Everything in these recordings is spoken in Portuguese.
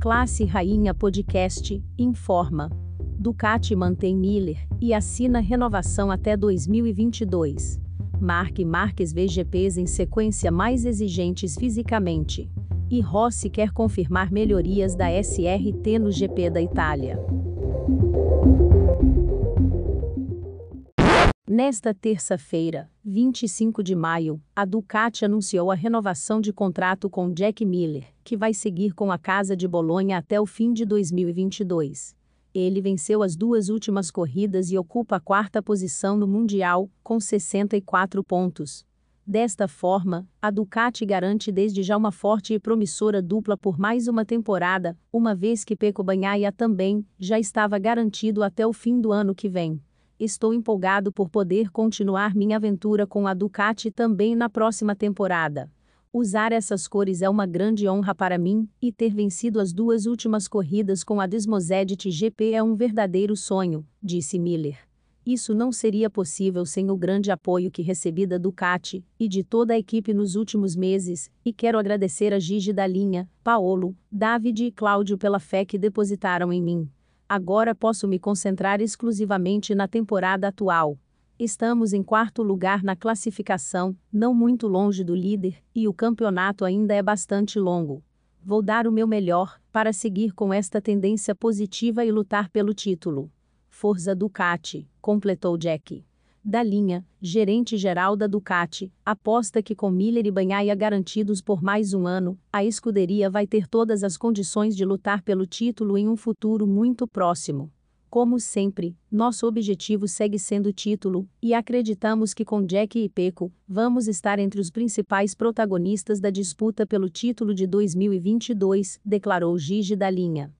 Classe Rainha Podcast informa. Ducati mantém Miller e assina renovação até 2022. Mark Marques vê GPs em sequência mais exigentes fisicamente. E Rossi quer confirmar melhorias da SRT no GP da Itália. Nesta terça-feira, 25 de maio, a Ducati anunciou a renovação de contrato com Jack Miller, que vai seguir com a Casa de Bolonha até o fim de 2022. Ele venceu as duas últimas corridas e ocupa a quarta posição no Mundial, com 64 pontos. Desta forma, a Ducati garante desde já uma forte e promissora dupla por mais uma temporada, uma vez que Pecco Bagnaia também já estava garantido até o fim do ano que vem estou empolgado por poder continuar minha aventura com a Ducati também na próxima temporada. Usar essas cores é uma grande honra para mim, e ter vencido as duas últimas corridas com a Desmosedit GP é um verdadeiro sonho, disse Miller. Isso não seria possível sem o grande apoio que recebi da Ducati e de toda a equipe nos últimos meses, e quero agradecer a Gigi da linha, Paolo, David e Cláudio pela fé que depositaram em mim. Agora posso me concentrar exclusivamente na temporada atual. Estamos em quarto lugar na classificação, não muito longe do líder, e o campeonato ainda é bastante longo. Vou dar o meu melhor para seguir com esta tendência positiva e lutar pelo título. Forza Ducati, completou Jack da linha, gerente-geral da Ducati, aposta que com Miller e Banhaia garantidos por mais um ano, a escuderia vai ter todas as condições de lutar pelo título em um futuro muito próximo. Como sempre, nosso objetivo segue sendo o título, e acreditamos que com Jack e Peco, vamos estar entre os principais protagonistas da disputa pelo título de 2022, declarou Gigi da linha.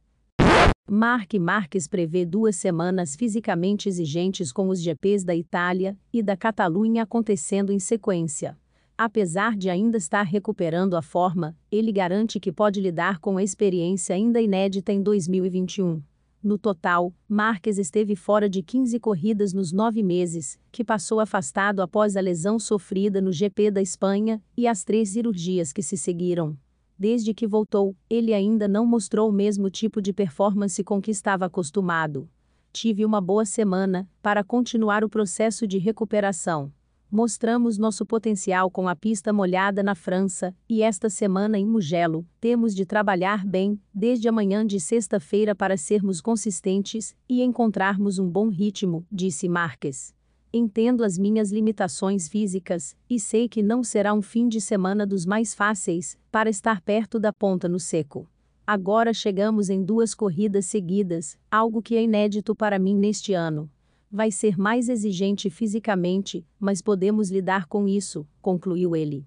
Mark Marques prevê duas semanas fisicamente exigentes com os GPs da Itália e da Catalunha acontecendo em sequência. Apesar de ainda estar recuperando a forma, ele garante que pode lidar com a experiência ainda inédita em 2021. No total, Marques esteve fora de 15 corridas nos nove meses, que passou afastado após a lesão sofrida no GP da Espanha e as três cirurgias que se seguiram. Desde que voltou, ele ainda não mostrou o mesmo tipo de performance com que estava acostumado. Tive uma boa semana para continuar o processo de recuperação. Mostramos nosso potencial com a pista molhada na França, e esta semana em Mugello, temos de trabalhar bem, desde amanhã de sexta-feira para sermos consistentes e encontrarmos um bom ritmo, disse Marques. Entendo as minhas limitações físicas, e sei que não será um fim de semana dos mais fáceis, para estar perto da ponta no seco. Agora chegamos em duas corridas seguidas, algo que é inédito para mim neste ano. Vai ser mais exigente fisicamente, mas podemos lidar com isso, concluiu ele.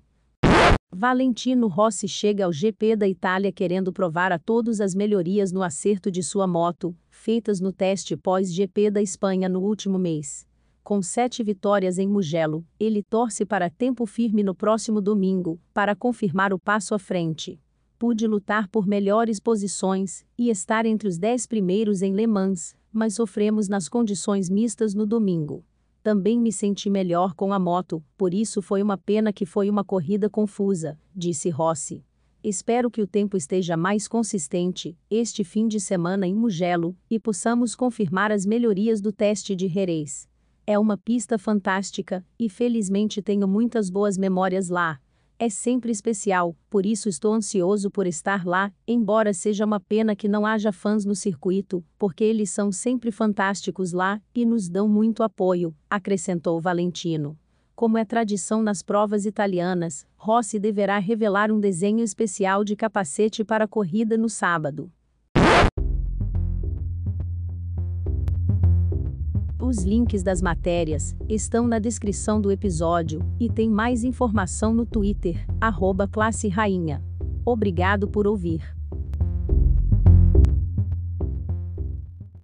Valentino Rossi chega ao GP da Itália querendo provar a todos as melhorias no acerto de sua moto, feitas no teste pós-GP da Espanha no último mês. Com sete vitórias em Mugello, ele torce para tempo firme no próximo domingo, para confirmar o passo à frente. Pude lutar por melhores posições e estar entre os dez primeiros em Le Mans, mas sofremos nas condições mistas no domingo. Também me senti melhor com a moto, por isso foi uma pena que foi uma corrida confusa, disse Rossi. Espero que o tempo esteja mais consistente este fim de semana em Mugello e possamos confirmar as melhorias do teste de Jerez. É uma pista fantástica, e felizmente tenho muitas boas memórias lá. É sempre especial, por isso estou ansioso por estar lá, embora seja uma pena que não haja fãs no circuito, porque eles são sempre fantásticos lá e nos dão muito apoio, acrescentou Valentino. Como é tradição nas provas italianas, Rossi deverá revelar um desenho especial de capacete para a corrida no sábado. Os links das matérias estão na descrição do episódio e tem mais informação no Twitter, arroba. Obrigado por ouvir.